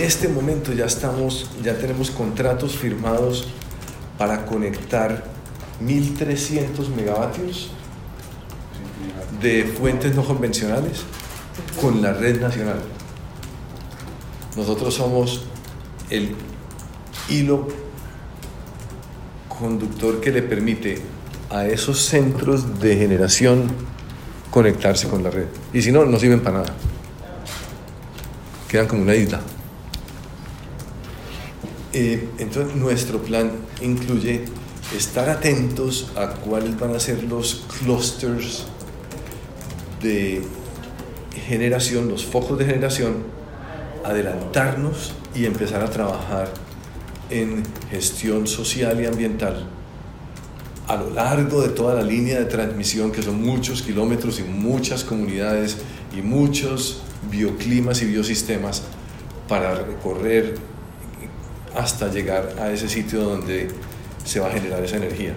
este momento ya estamos, ya tenemos contratos firmados para conectar 1300 megavatios de fuentes no convencionales con la red nacional. Nosotros somos el hilo conductor que le permite a esos centros de generación conectarse con la red. Y si no, no sirven para nada. Quedan como una isla. Eh, entonces, nuestro plan incluye estar atentos a cuáles van a ser los clusters de generación, los focos de generación, adelantarnos y empezar a trabajar en gestión social y ambiental a lo largo de toda la línea de transmisión, que son muchos kilómetros y muchas comunidades y muchos bioclimas y biosistemas, para recorrer hasta llegar a ese sitio donde se va a generar esa energía.